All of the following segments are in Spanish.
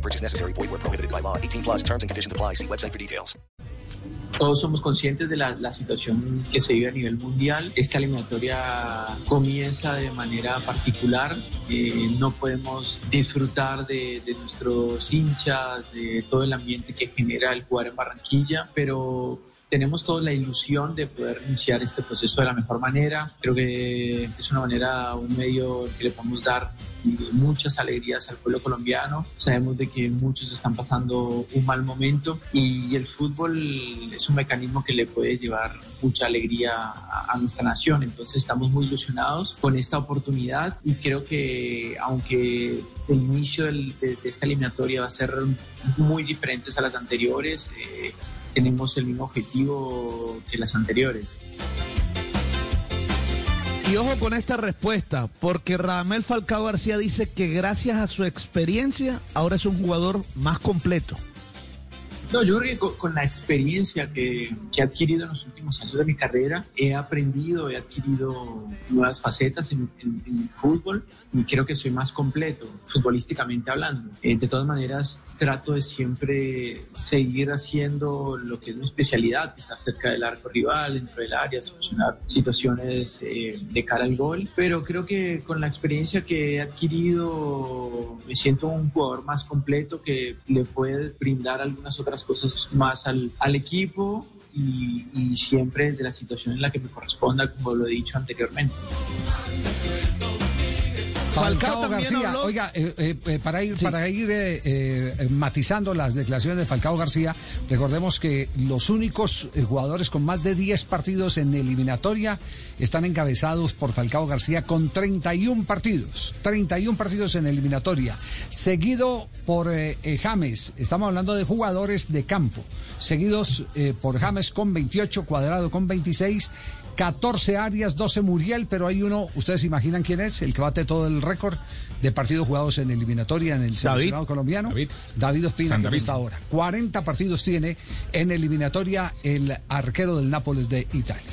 Purchase necessary. Void where prohibited by law. 18 plus terms and conditions apply. See website for details. Todos somos conscientes de la, la, situación que se vive a nivel mundial. Esta eliminatoria comienza de manera particular. Eh, no podemos disfrutar de, de, nuestros hinchas, de todo el ambiente que genera el jugar en Barranquilla, pero tenemos toda la ilusión de poder iniciar este proceso de la mejor manera. Creo que es una manera, un medio que le podemos dar muchas alegrías al pueblo colombiano. Sabemos de que muchos están pasando un mal momento y el fútbol es un mecanismo que le puede llevar mucha alegría a, nuestra nación. Entonces estamos muy ilusionados con esta oportunidad y creo que aunque el inicio de, esta eliminatoria va a ser muy diferente a las anteriores, eh, tenemos el mismo objetivo que las anteriores. Y ojo con esta respuesta, porque Radamel Falcao García dice que gracias a su experiencia ahora es un jugador más completo. No, yo creo que con, la experiencia que, que, he adquirido en los últimos años de mi carrera, he aprendido, he adquirido nuevas facetas en, en, en fútbol y creo que soy más completo, futbolísticamente hablando. Eh, de todas maneras, trato de siempre seguir haciendo lo que es mi especialidad, estar cerca del arco rival, dentro del área, solucionar situaciones eh, de cara al gol. Pero creo que con la experiencia que he adquirido, me siento un jugador más completo que le puede brindar algunas otras cosas más al, al equipo y, y, siempre de la situación en la que me corresponda, como lo he dicho anteriormente. Falcao, García, oiga, eh, eh, para ir, sí. para ir eh, matizando las declaraciones de Falcao García, recordemos que los únicos jugadores con más de 10 partidos en eliminatoria están encabezados por Falcao García con 31 partidos, 31 partidos en eliminatoria, seguido por James, estamos hablando de jugadores de campo, seguidos por James con 28, Cuadrado con 26, 14 Arias, 12 Muriel, pero hay uno, ustedes imaginan quién es, el que bate todo el récord de partidos jugados en eliminatoria en el seleccionado colombiano. David, David Ospina, San que David. está ahora. 40 partidos tiene en eliminatoria el arquero del Nápoles de Italia.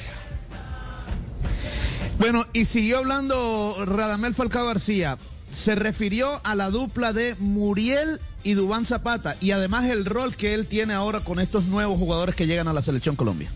Bueno, y siguió hablando Radamel Falcao García. Se refirió a la dupla de Muriel y Dubán Zapata y además el rol que él tiene ahora con estos nuevos jugadores que llegan a la selección Colombia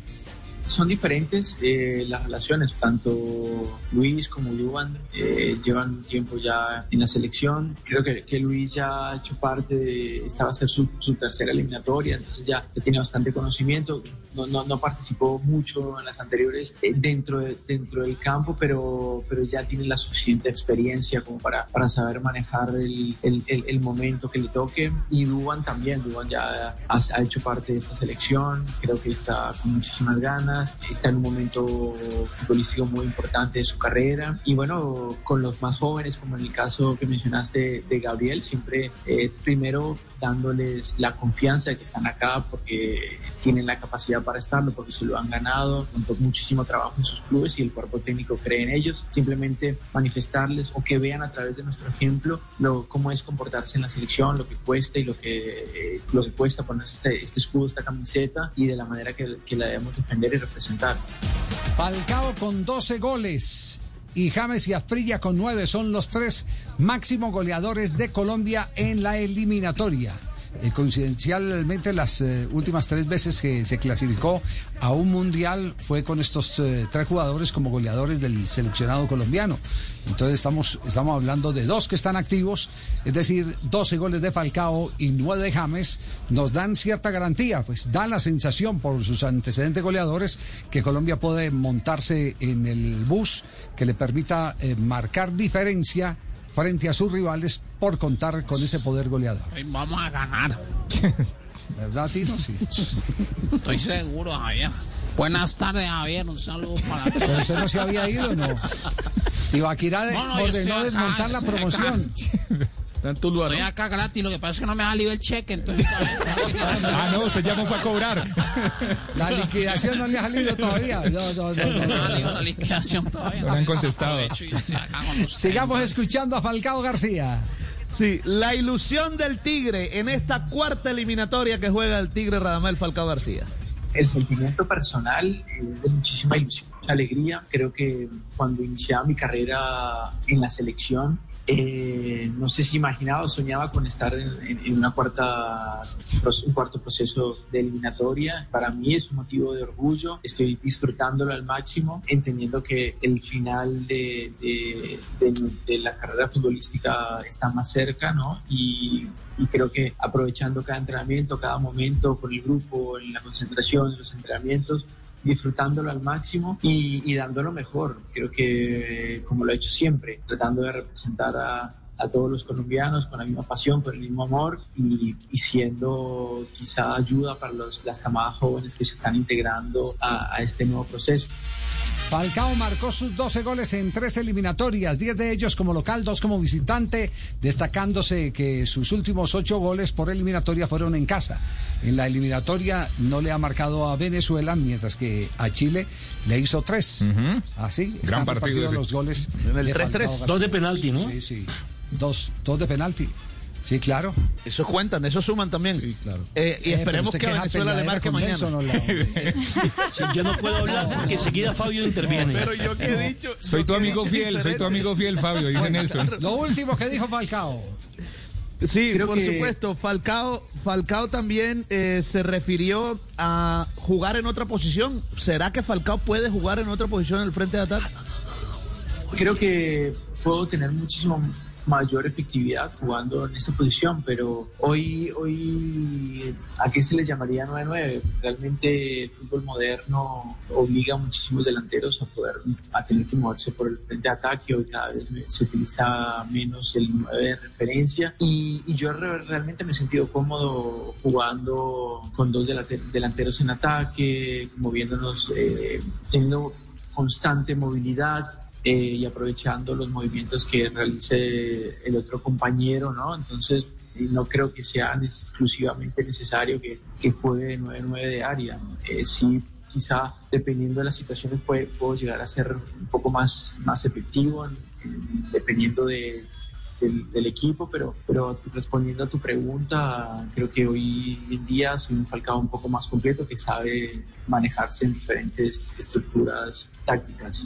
son diferentes eh, las relaciones, tanto Luis como Yuvan eh, llevan tiempo ya en la selección. Creo que, que, Luis ya ha hecho parte de, esta va a ser su, su tercera eliminatoria, entonces ya, ya, tiene bastante conocimiento. No, no, no participó mucho en las anteriores eh, dentro, de, dentro del campo, pero, pero ya tiene la suficiente experiencia como para, para saber manejar el, el, el, el momento que le toque. Y Duban también, Duban ya ha, ha hecho parte de esta selección, creo que está con muchísimas ganas está en un momento futbolístico muy importante de su carrera. Y bueno, con los más jóvenes, como en el caso que mencionaste de Gabriel, siempre eh, primero dándoles la confianza de que están acá porque tienen la capacidad para estarlo, porque se lo han ganado, con muchísimo trabajo en sus clubes y el cuerpo técnico cree en ellos, simplemente manifestarles o que vean a través de nuestro ejemplo lo, cómo es comportarse en la selección, lo que cuesta y lo que, eh, lo que cuesta ponerse este, este escudo, esta camiseta y de la manera que, que la debemos defender y representar. Falcao con 12 goles y James y Asprilla con 9 son los tres máximos goleadores de Colombia en la eliminatoria. Eh, coincidencialmente, las eh, últimas tres veces que se clasificó a un mundial fue con estos eh, tres jugadores como goleadores del seleccionado colombiano. Entonces estamos, estamos hablando de dos que están activos, es decir, 12 goles de Falcao y 9 de James, nos dan cierta garantía, pues da la sensación por sus antecedentes goleadores que Colombia puede montarse en el bus que le permita eh, marcar diferencia frente a sus rivales por contar con ese poder goleador. Vamos a ganar. ¿Verdad, Tino? Sí. Estoy seguro, Javier. Buenas tardes, Javier. Un saludo para todos. ¿Pero usted no se había ido no? Ibaquirá No, no, ordenó estoy acá, desmontar la promoción. Está en Tuluá, Estoy ¿no? acá gratis, lo que pasa es que no me ha salido el cheque, entonces... Ah, no, usted ya no fue a cobrar. La liquidación no le ha salido todavía. No, no, no, no, la liquidación todavía. No le han contestado. Sigamos escuchando a Falcao García. Sí, la ilusión del Tigre en esta cuarta eliminatoria que juega el Tigre Radamel Falcao García. El sentimiento personal eh, es de muchísima ilusión, alegría. Creo que cuando iniciaba mi carrera en la selección, eh, no sé si imaginaba o soñaba con estar en, una cuarta, un cuarto proceso de eliminatoria. Para mí es un motivo de orgullo. Estoy disfrutándolo al máximo, entendiendo que el final de la carrera futbolística está más cerca, ¿no? Y, y creo que aprovechando cada entrenamiento, cada momento con el grupo, en la concentración, en los entrenamientos, disfrutándolo al máximo y, y dando lo mejor. Creo que, como lo he hecho siempre, tratando de representar a, a todos los colombianos con la misma pasión, con el mismo amor y, siendo quizá ayuda para los, las camadas jóvenes que se están integrando a este nuevo proceso. Falcao marcó sus 12 goles en tres eliminatorias, 10 de ellos como local, 2 como visitante, destacándose que sus últimos 8 goles por eliminatoria fueron en casa. En la eliminatoria no le ha marcado a Venezuela, mientras que a Chile le hizo 3. Ujú. Así, Gran están partido los goles. En el de 3-3. Falcao García. Dos de penalti, ¿no? Sí, sí. Dos, dos de penalti. Sí, claro. Eso cuentan, eso suman también. Sí, claro. Eh, y Eh, esperemos usted que a Venezuela le marque mañana. Nelson, ¿o la- Sí, yo no puedo hablar porque enseguida Fabio interviene. Pero yo que he dicho. Soy yo tu amigo fiel, soy tu amigo fiel, Fabio, dice Nelson. Lo último que dijo Falcao. Sí, Creo por que- supuesto. Falcao, Falcao también eh, se refirió a jugar en otra posición. ¿Será que Falcao puede jugar en otra posición en el frente de ataque? creo que puedo tener muchísimo mayor efectividad jugando en esa posición, pero hoy, hoy ¿a qué se le llamaría 9-9? Realmente el fútbol moderno obliga a muchísimos delanteros a poder a tener que moverse por el frente de ataque, hoy cada vez se utiliza menos el 9 de referencia. Y, y yo re- realmente me he sentido cómodo jugando con dos delante- delanteros en ataque, moviéndonos, eh, teniendo constante movilidad eh, y aprovechando los movimientos que realice el otro compañero, ¿no? Entonces, eh, no creo que sea exclusivamente necesario que, juegue 9-9 de área. Eh, sí, quizá dependiendo de las situaciones puede- puedo llegar a ser un poco más, más efectivo, en- dependiendo de, del, del equipo, pero, pero respondiendo a tu pregunta, creo que hoy en día soy un Falcao un poco más completo que sabe manejarse en diferentes estructuras tácticas.